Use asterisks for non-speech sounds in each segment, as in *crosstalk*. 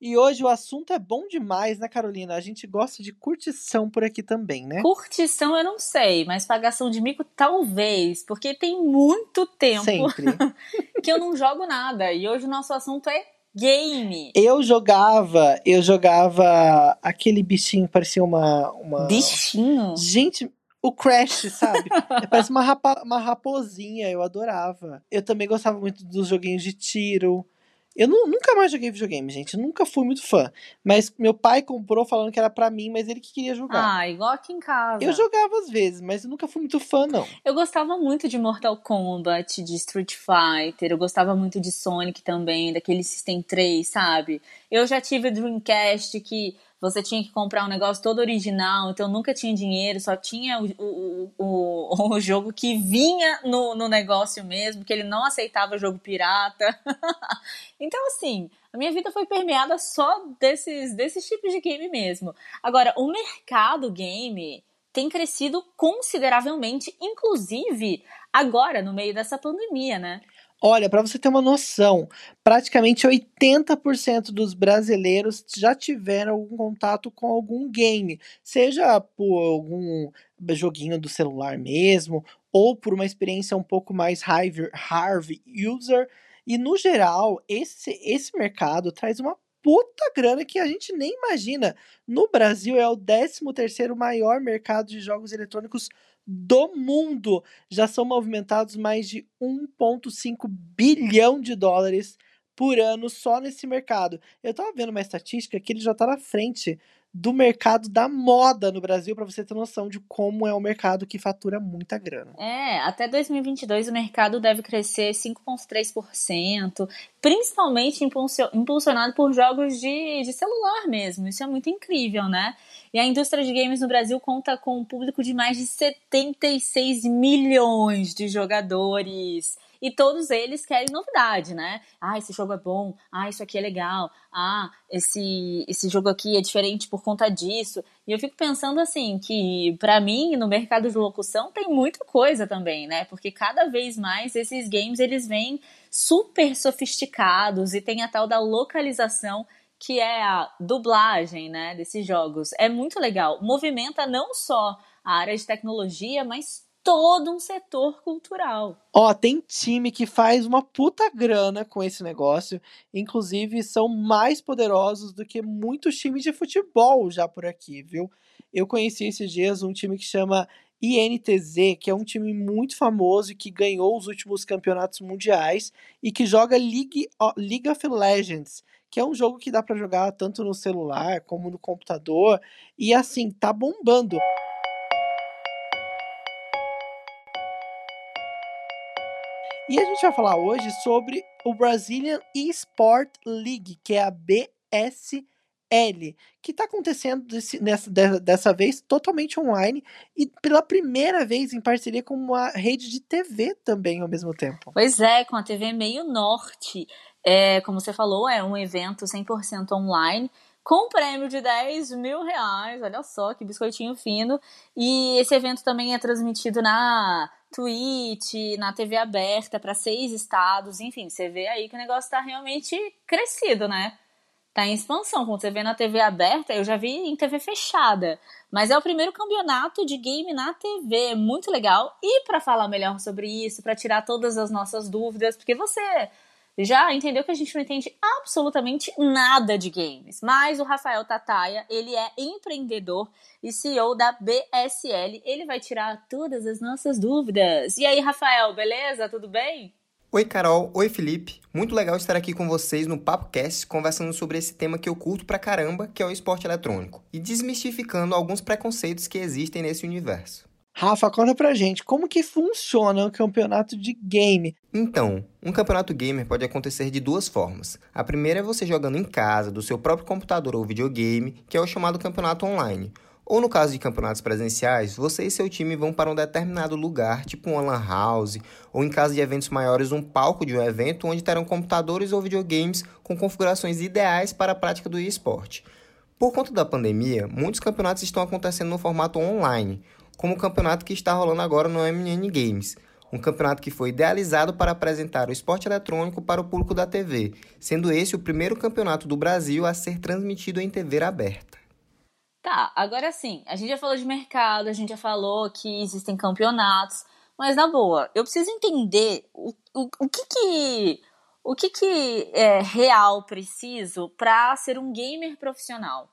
E hoje o assunto é bom demais, né, Carolina? A gente gosta de curtição por aqui também, né? Curtição eu não sei, mas pagação de mico talvez, porque tem muito tempo *laughs* que eu não jogo nada. E hoje o nosso assunto é game. Eu jogava, eu jogava aquele bichinho, parecia uma. uma... Bichinho? Gente, o Crash, sabe? *laughs* Parece uma, rapa, uma raposinha, eu adorava. Eu também gostava muito dos joguinhos de tiro. Eu não, nunca mais joguei videogame, gente. Eu nunca fui muito fã. Mas meu pai comprou falando que era para mim, mas ele que queria jogar. Ah, igual aqui em casa. Eu jogava às vezes, mas eu nunca fui muito fã, não. Eu gostava muito de Mortal Kombat, de Street Fighter. Eu gostava muito de Sonic também, daquele System 3, sabe? Eu já tive o Dreamcast que você tinha que comprar um negócio todo original, então nunca tinha dinheiro, só tinha o, o, o, *laughs* o jogo que vinha no, no negócio mesmo, que ele não aceitava jogo pirata. *laughs* então, assim, a minha vida foi permeada só desses, desses tipos de game mesmo. Agora, o mercado game tem crescido consideravelmente, inclusive agora, no meio dessa pandemia, né? Olha, para você ter uma noção, praticamente 80% dos brasileiros já tiveram algum contato com algum game, seja por algum joguinho do celular mesmo, ou por uma experiência um pouco mais hard user. E no geral, esse, esse mercado traz uma puta grana que a gente nem imagina. No Brasil é o 13 terceiro maior mercado de jogos eletrônicos do mundo. Já são movimentados mais de 1,5 bilhão de dólares por ano só nesse mercado. Eu tava vendo uma estatística que ele já tá na frente do mercado da moda no Brasil, para você ter noção de como é um mercado que fatura muita grana. É, até 2022 o mercado deve crescer 5,3%, principalmente impulsionado por jogos de, de celular mesmo. Isso é muito incrível, né? E a indústria de games no Brasil conta com um público de mais de 76 milhões de jogadores. E todos eles querem novidade, né? Ah, esse jogo é bom. Ah, isso aqui é legal. Ah, esse, esse jogo aqui é diferente por conta disso. E eu fico pensando assim, que para mim, no mercado de locução, tem muita coisa também, né? Porque cada vez mais esses games, eles vêm super sofisticados e tem a tal da localização que é a dublagem, né, desses jogos. É muito legal. Movimenta não só a área de tecnologia, mas todo um setor cultural. Ó, tem time que faz uma puta grana com esse negócio. Inclusive, são mais poderosos do que muitos times de futebol já por aqui, viu? Eu conheci esses dias um time que chama INTZ, que é um time muito famoso e que ganhou os últimos campeonatos mundiais e que joga League, League of Legends que é um jogo que dá para jogar tanto no celular como no computador e assim, tá bombando. E a gente vai falar hoje sobre o Brazilian Esport League, que é a BSL, que está acontecendo desse, nessa, dessa vez totalmente online e pela primeira vez em parceria com uma rede de TV também ao mesmo tempo. Pois é, com a TV Meio Norte. É, como você falou, é um evento 100% online com prêmio de 10 mil reais. Olha só que biscoitinho fino. E esse evento também é transmitido na Twitch, na TV aberta para seis estados. Enfim, você vê aí que o negócio está realmente crescido, né? Tá em expansão. Quando você vê na TV aberta, eu já vi em TV fechada. Mas é o primeiro campeonato de game na TV. Muito legal. E para falar melhor sobre isso, para tirar todas as nossas dúvidas, porque você já entendeu que a gente não entende absolutamente nada de games. Mas o Rafael Tataia, ele é empreendedor e CEO da BSL. Ele vai tirar todas as nossas dúvidas. E aí, Rafael, beleza? Tudo bem? Oi, Carol. Oi, Felipe. Muito legal estar aqui com vocês no PapoCast, conversando sobre esse tema que eu curto pra caramba, que é o esporte eletrônico, e desmistificando alguns preconceitos que existem nesse universo. Rafa, conta pra gente, como que funciona o campeonato de game? Então, um campeonato gamer pode acontecer de duas formas. A primeira é você jogando em casa, do seu próprio computador ou videogame, que é o chamado campeonato online. Ou no caso de campeonatos presenciais, você e seu time vão para um determinado lugar, tipo uma lan house, ou em caso de eventos maiores, um palco de um evento onde terão computadores ou videogames com configurações ideais para a prática do esporte. Por conta da pandemia, muitos campeonatos estão acontecendo no formato online, como o campeonato que está rolando agora no MN Games, um campeonato que foi idealizado para apresentar o esporte eletrônico para o público da TV, sendo esse o primeiro campeonato do Brasil a ser transmitido em TV aberta. Tá, agora sim, a gente já falou de mercado, a gente já falou que existem campeonatos, mas na boa, eu preciso entender o, o, o que que o que que é real preciso para ser um gamer profissional.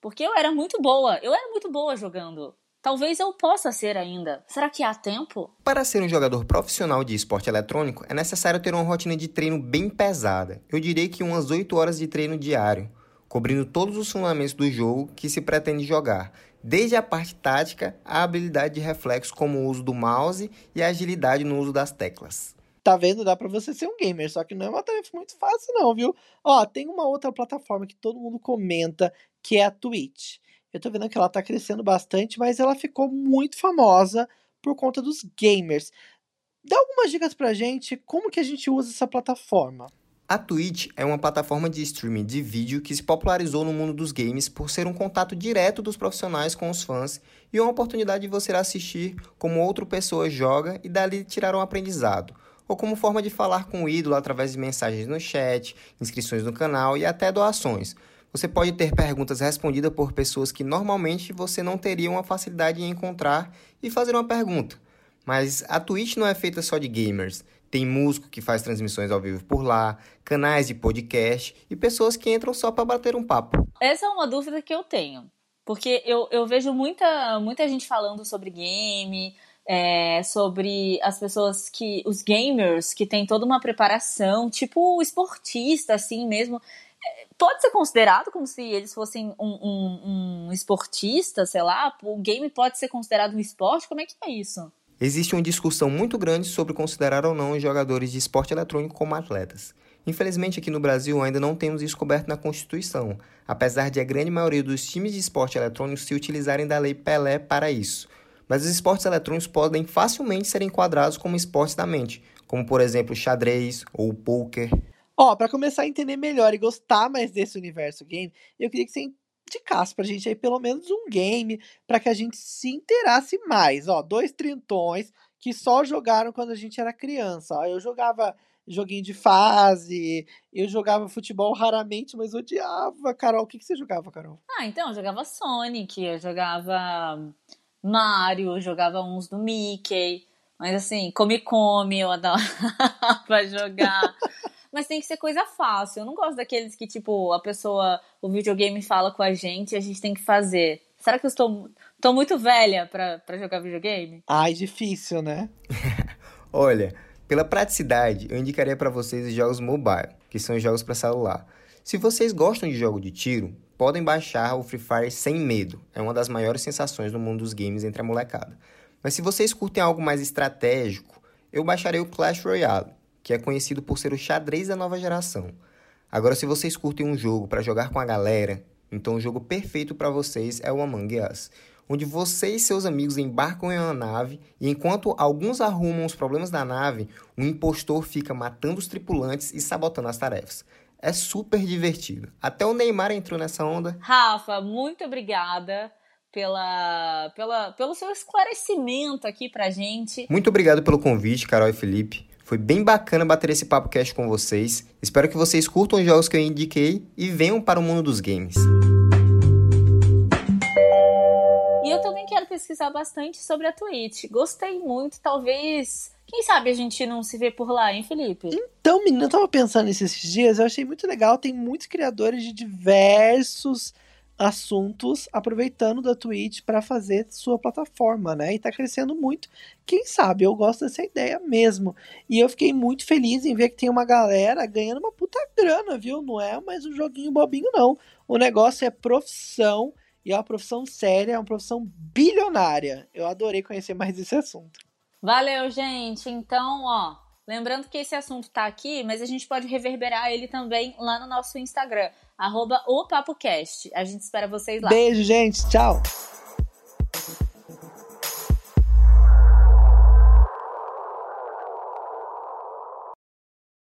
Porque eu era muito boa, eu era muito boa jogando. Talvez eu possa ser ainda. Será que há tempo? Para ser um jogador profissional de esporte eletrônico, é necessário ter uma rotina de treino bem pesada. Eu diria que umas 8 horas de treino diário cobrindo todos os fundamentos do jogo que se pretende jogar, desde a parte tática à habilidade de reflexo como o uso do mouse e a agilidade no uso das teclas. Tá vendo? Dá pra você ser um gamer, só que não é uma tarefa muito fácil não, viu? Ó, tem uma outra plataforma que todo mundo comenta, que é a Twitch. Eu tô vendo que ela tá crescendo bastante, mas ela ficou muito famosa por conta dos gamers. Dá algumas dicas pra gente como que a gente usa essa plataforma. A Twitch é uma plataforma de streaming de vídeo que se popularizou no mundo dos games por ser um contato direto dos profissionais com os fãs e uma oportunidade de você assistir como outra pessoa joga e dali tirar um aprendizado, ou como forma de falar com o ídolo através de mensagens no chat, inscrições no canal e até doações. Você pode ter perguntas respondidas por pessoas que normalmente você não teria uma facilidade em encontrar e fazer uma pergunta. Mas a Twitch não é feita só de gamers. Tem músico que faz transmissões ao vivo por lá, canais de podcast e pessoas que entram só para bater um papo. Essa é uma dúvida que eu tenho. Porque eu, eu vejo muita, muita gente falando sobre game, é, sobre as pessoas que. os gamers que tem toda uma preparação, tipo esportista, assim mesmo. É, pode ser considerado como se eles fossem um, um, um esportista, sei lá? O game pode ser considerado um esporte? Como é que é isso? Existe uma discussão muito grande sobre considerar ou não os jogadores de esporte eletrônico como atletas. Infelizmente, aqui no Brasil ainda não temos isso coberto na Constituição, apesar de a grande maioria dos times de esporte eletrônico se utilizarem da Lei Pelé para isso. Mas os esportes eletrônicos podem facilmente ser enquadrados como esportes da mente, como por exemplo xadrez ou poker. Ó, oh, para começar a entender melhor e gostar mais desse universo game, eu queria que você indicasse pra gente aí pelo menos um game para que a gente se interasse mais. Ó, dois trintões que só jogaram quando a gente era criança. Ó, eu jogava joguinho de fase, eu jogava futebol raramente, mas odiava. Carol, o que, que você jogava, Carol? Ah, então, eu jogava Sonic, eu jogava Mario, eu jogava uns do Mickey. Mas assim, Come Come, eu adorava *laughs* jogar. Mas tem que ser coisa fácil. Eu não gosto daqueles que, tipo, a pessoa, o videogame fala com a gente e a gente tem que fazer. Será que eu estou, estou muito velha para jogar videogame? Ai, difícil, né? *laughs* Olha, pela praticidade, eu indicaria para vocês os jogos mobile, que são jogos para celular. Se vocês gostam de jogo de tiro, podem baixar o Free Fire sem medo. É uma das maiores sensações no mundo dos games entre a molecada. Mas se vocês curtem algo mais estratégico, eu baixarei o Clash Royale que é conhecido por ser o xadrez da nova geração. Agora, se vocês curtem um jogo para jogar com a galera, então o jogo perfeito para vocês é o Among Us, onde você e seus amigos embarcam em uma nave e enquanto alguns arrumam os problemas da nave, o impostor fica matando os tripulantes e sabotando as tarefas. É super divertido. Até o Neymar entrou nessa onda. Rafa, muito obrigada pela, pela, pelo seu esclarecimento aqui pra gente. Muito obrigado pelo convite, Carol e Felipe. Foi bem bacana bater esse papo cast com vocês. Espero que vocês curtam os jogos que eu indiquei e venham para o mundo dos games. E eu também quero pesquisar bastante sobre a Twitch. Gostei muito, talvez. Quem sabe a gente não se vê por lá, hein, Felipe? Então, menina, eu tava pensando nesses dias, eu achei muito legal. Tem muitos criadores de diversos assuntos aproveitando da Twitch para fazer sua plataforma, né? E tá crescendo muito. Quem sabe eu gosto dessa ideia mesmo. E eu fiquei muito feliz em ver que tem uma galera ganhando uma puta grana, viu? Não é mais um joguinho bobinho não. O negócio é profissão e é uma profissão séria, é uma profissão bilionária. Eu adorei conhecer mais esse assunto. Valeu, gente. Então, ó, lembrando que esse assunto tá aqui, mas a gente pode reverberar ele também lá no nosso Instagram arroba o PapoCast. A gente espera vocês lá. Beijo, gente. Tchau.